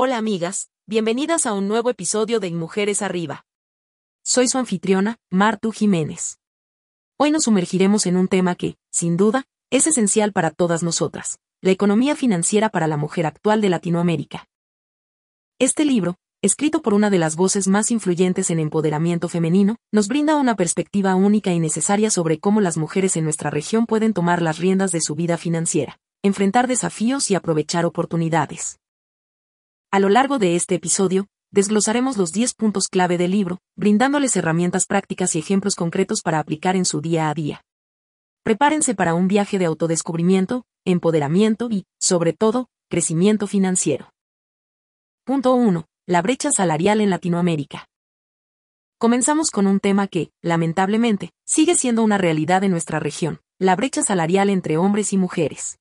Hola amigas, bienvenidas a un nuevo episodio de Mujeres Arriba. Soy su anfitriona, Martu Jiménez. Hoy nos sumergiremos en un tema que, sin duda, es esencial para todas nosotras, la economía financiera para la mujer actual de Latinoamérica. Este libro, escrito por una de las voces más influyentes en empoderamiento femenino, nos brinda una perspectiva única y necesaria sobre cómo las mujeres en nuestra región pueden tomar las riendas de su vida financiera, enfrentar desafíos y aprovechar oportunidades. A lo largo de este episodio, desglosaremos los 10 puntos clave del libro, brindándoles herramientas prácticas y ejemplos concretos para aplicar en su día a día. Prepárense para un viaje de autodescubrimiento, empoderamiento y, sobre todo, crecimiento financiero. Punto 1 la brecha salarial en Latinoamérica. Comenzamos con un tema que, lamentablemente, sigue siendo una realidad en nuestra región, la brecha salarial entre hombres y mujeres.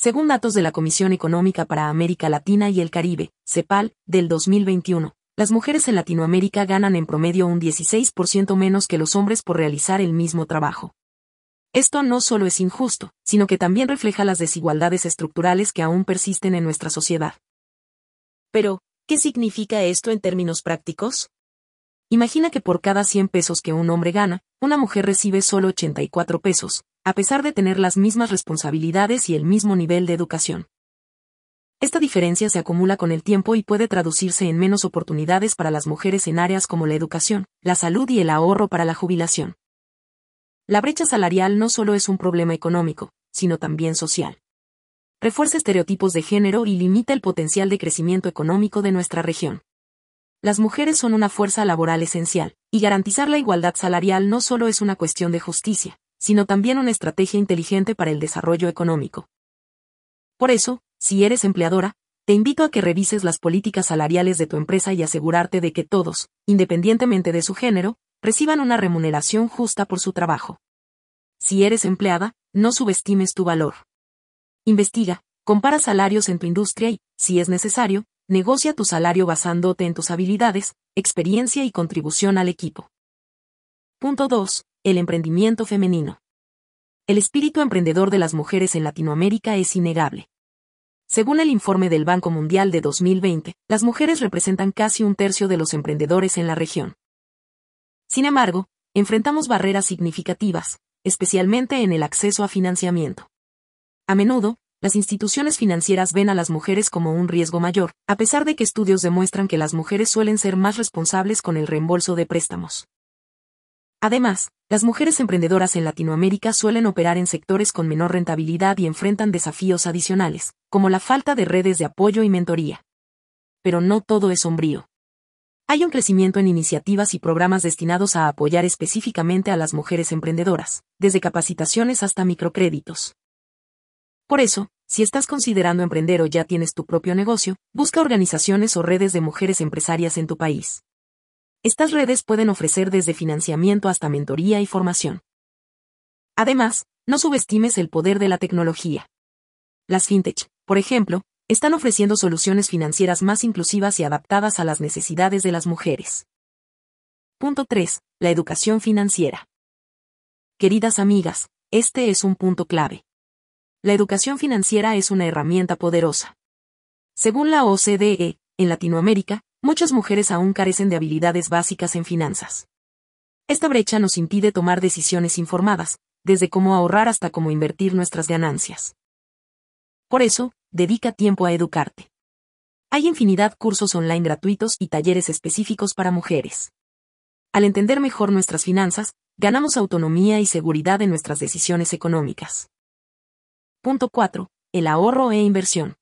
Según datos de la Comisión Económica para América Latina y el Caribe, CEPAL, del 2021, las mujeres en Latinoamérica ganan en promedio un 16% menos que los hombres por realizar el mismo trabajo. Esto no solo es injusto, sino que también refleja las desigualdades estructurales que aún persisten en nuestra sociedad. Pero, ¿Qué significa esto en términos prácticos? Imagina que por cada 100 pesos que un hombre gana, una mujer recibe solo 84 pesos, a pesar de tener las mismas responsabilidades y el mismo nivel de educación. Esta diferencia se acumula con el tiempo y puede traducirse en menos oportunidades para las mujeres en áreas como la educación, la salud y el ahorro para la jubilación. La brecha salarial no solo es un problema económico, sino también social refuerza estereotipos de género y limita el potencial de crecimiento económico de nuestra región. Las mujeres son una fuerza laboral esencial, y garantizar la igualdad salarial no solo es una cuestión de justicia, sino también una estrategia inteligente para el desarrollo económico. Por eso, si eres empleadora, te invito a que revises las políticas salariales de tu empresa y asegurarte de que todos, independientemente de su género, reciban una remuneración justa por su trabajo. Si eres empleada, no subestimes tu valor. Investiga, compara salarios en tu industria y, si es necesario, negocia tu salario basándote en tus habilidades, experiencia y contribución al equipo. Punto 2. El emprendimiento femenino. El espíritu emprendedor de las mujeres en Latinoamérica es innegable. Según el informe del Banco Mundial de 2020, las mujeres representan casi un tercio de los emprendedores en la región. Sin embargo, enfrentamos barreras significativas, especialmente en el acceso a financiamiento. A menudo, las instituciones financieras ven a las mujeres como un riesgo mayor, a pesar de que estudios demuestran que las mujeres suelen ser más responsables con el reembolso de préstamos. Además, las mujeres emprendedoras en Latinoamérica suelen operar en sectores con menor rentabilidad y enfrentan desafíos adicionales, como la falta de redes de apoyo y mentoría. Pero no todo es sombrío. Hay un crecimiento en iniciativas y programas destinados a apoyar específicamente a las mujeres emprendedoras, desde capacitaciones hasta microcréditos. Por eso, si estás considerando emprender o ya tienes tu propio negocio, busca organizaciones o redes de mujeres empresarias en tu país. Estas redes pueden ofrecer desde financiamiento hasta mentoría y formación. Además, no subestimes el poder de la tecnología. Las fintech, por ejemplo, están ofreciendo soluciones financieras más inclusivas y adaptadas a las necesidades de las mujeres. Punto 3. La educación financiera. Queridas amigas, este es un punto clave la educación financiera es una herramienta poderosa. Según la OCDE, en Latinoamérica, muchas mujeres aún carecen de habilidades básicas en finanzas. Esta brecha nos impide tomar decisiones informadas, desde cómo ahorrar hasta cómo invertir nuestras ganancias. Por eso, dedica tiempo a educarte. Hay infinidad cursos online gratuitos y talleres específicos para mujeres. Al entender mejor nuestras finanzas, ganamos autonomía y seguridad en nuestras decisiones económicas. Punto 4. El ahorro e inversión.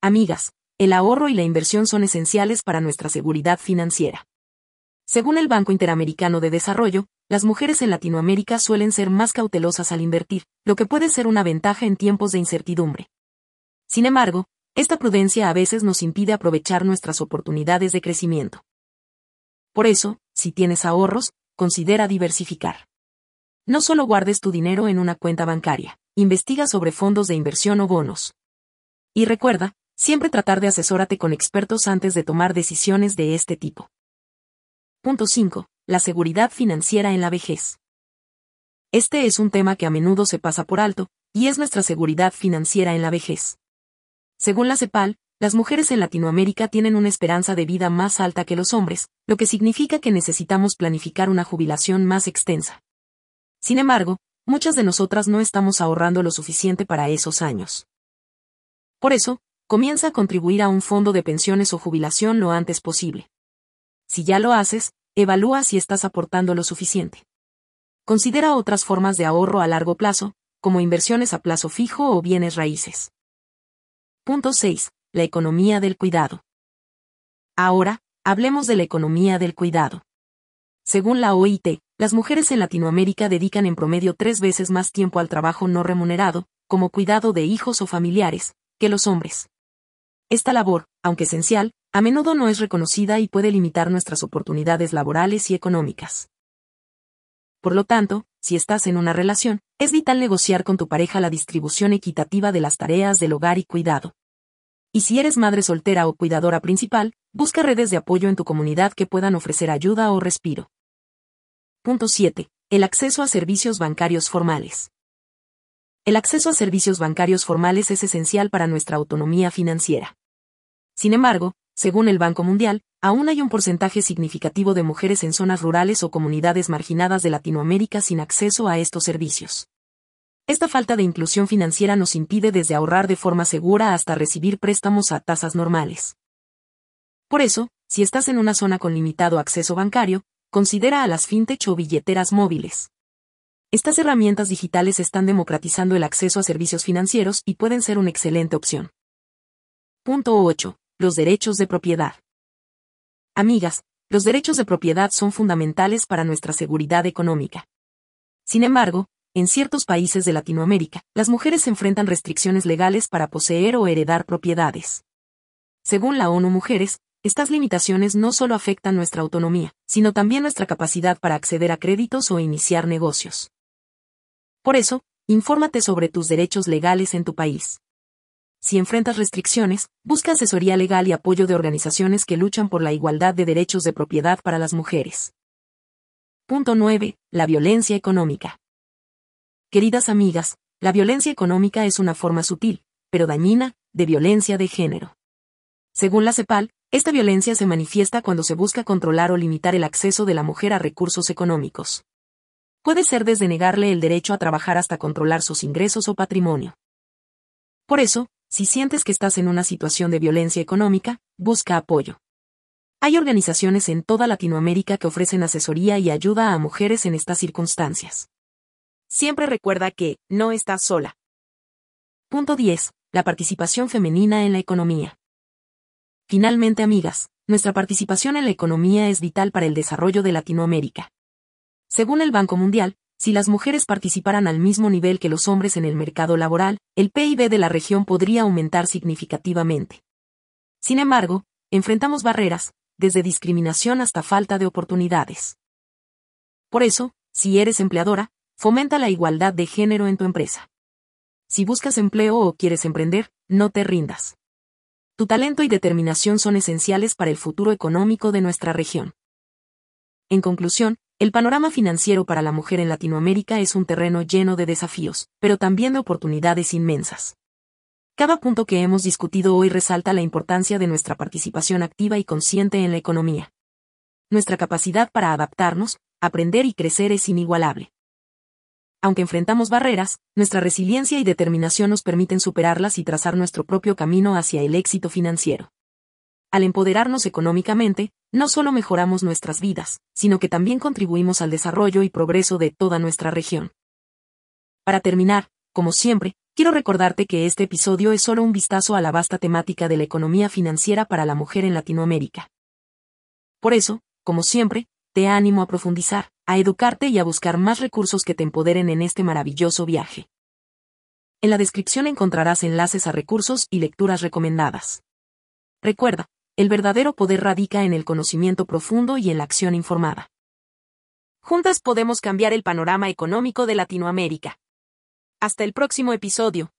Amigas, el ahorro y la inversión son esenciales para nuestra seguridad financiera. Según el Banco Interamericano de Desarrollo, las mujeres en Latinoamérica suelen ser más cautelosas al invertir, lo que puede ser una ventaja en tiempos de incertidumbre. Sin embargo, esta prudencia a veces nos impide aprovechar nuestras oportunidades de crecimiento. Por eso, si tienes ahorros, considera diversificar. No solo guardes tu dinero en una cuenta bancaria investiga sobre fondos de inversión o bonos. Y recuerda, siempre tratar de asesórate con expertos antes de tomar decisiones de este tipo. Punto 5. La seguridad financiera en la vejez. Este es un tema que a menudo se pasa por alto, y es nuestra seguridad financiera en la vejez. Según la CEPAL, las mujeres en Latinoamérica tienen una esperanza de vida más alta que los hombres, lo que significa que necesitamos planificar una jubilación más extensa. Sin embargo, muchas de nosotras no estamos ahorrando lo suficiente para esos años. Por eso, comienza a contribuir a un fondo de pensiones o jubilación lo antes posible. Si ya lo haces, evalúa si estás aportando lo suficiente. Considera otras formas de ahorro a largo plazo, como inversiones a plazo fijo o bienes raíces. Punto 6. La economía del cuidado. Ahora, hablemos de la economía del cuidado. Según la OIT, las mujeres en Latinoamérica dedican en promedio tres veces más tiempo al trabajo no remunerado, como cuidado de hijos o familiares, que los hombres. Esta labor, aunque esencial, a menudo no es reconocida y puede limitar nuestras oportunidades laborales y económicas. Por lo tanto, si estás en una relación, es vital negociar con tu pareja la distribución equitativa de las tareas del hogar y cuidado. Y si eres madre soltera o cuidadora principal, busca redes de apoyo en tu comunidad que puedan ofrecer ayuda o respiro. Punto 7. El acceso a servicios bancarios formales. El acceso a servicios bancarios formales es esencial para nuestra autonomía financiera. Sin embargo, según el Banco Mundial, aún hay un porcentaje significativo de mujeres en zonas rurales o comunidades marginadas de Latinoamérica sin acceso a estos servicios. Esta falta de inclusión financiera nos impide desde ahorrar de forma segura hasta recibir préstamos a tasas normales. Por eso, si estás en una zona con limitado acceso bancario, considera a las fintech o billeteras móviles. Estas herramientas digitales están democratizando el acceso a servicios financieros y pueden ser una excelente opción. Punto 8 los derechos de propiedad. Amigas, los derechos de propiedad son fundamentales para nuestra seguridad económica. Sin embargo, en ciertos países de Latinoamérica, las mujeres enfrentan restricciones legales para poseer o heredar propiedades. Según la ONU Mujeres, estas limitaciones no solo afectan nuestra autonomía, sino también nuestra capacidad para acceder a créditos o iniciar negocios. Por eso, infórmate sobre tus derechos legales en tu país. Si enfrentas restricciones, busca asesoría legal y apoyo de organizaciones que luchan por la igualdad de derechos de propiedad para las mujeres. Punto 9. La violencia económica. Queridas amigas, la violencia económica es una forma sutil, pero dañina, de violencia de género. Según la CEPAL, esta violencia se manifiesta cuando se busca controlar o limitar el acceso de la mujer a recursos económicos. Puede ser desde negarle el derecho a trabajar hasta controlar sus ingresos o patrimonio. Por eso, si sientes que estás en una situación de violencia económica, busca apoyo. Hay organizaciones en toda Latinoamérica que ofrecen asesoría y ayuda a mujeres en estas circunstancias. Siempre recuerda que, no estás sola. Punto 10. La participación femenina en la economía. Finalmente, amigas, nuestra participación en la economía es vital para el desarrollo de Latinoamérica. Según el Banco Mundial, si las mujeres participaran al mismo nivel que los hombres en el mercado laboral, el PIB de la región podría aumentar significativamente. Sin embargo, enfrentamos barreras, desde discriminación hasta falta de oportunidades. Por eso, si eres empleadora, fomenta la igualdad de género en tu empresa. Si buscas empleo o quieres emprender, no te rindas. Tu talento y determinación son esenciales para el futuro económico de nuestra región. En conclusión, el panorama financiero para la mujer en Latinoamérica es un terreno lleno de desafíos, pero también de oportunidades inmensas. Cada punto que hemos discutido hoy resalta la importancia de nuestra participación activa y consciente en la economía. Nuestra capacidad para adaptarnos, aprender y crecer es inigualable. Aunque enfrentamos barreras, nuestra resiliencia y determinación nos permiten superarlas y trazar nuestro propio camino hacia el éxito financiero. Al empoderarnos económicamente, no solo mejoramos nuestras vidas, sino que también contribuimos al desarrollo y progreso de toda nuestra región. Para terminar, como siempre, quiero recordarte que este episodio es solo un vistazo a la vasta temática de la economía financiera para la mujer en Latinoamérica. Por eso, como siempre, te animo a profundizar, a educarte y a buscar más recursos que te empoderen en este maravilloso viaje. En la descripción encontrarás enlaces a recursos y lecturas recomendadas. Recuerda, el verdadero poder radica en el conocimiento profundo y en la acción informada. Juntas podemos cambiar el panorama económico de Latinoamérica. Hasta el próximo episodio.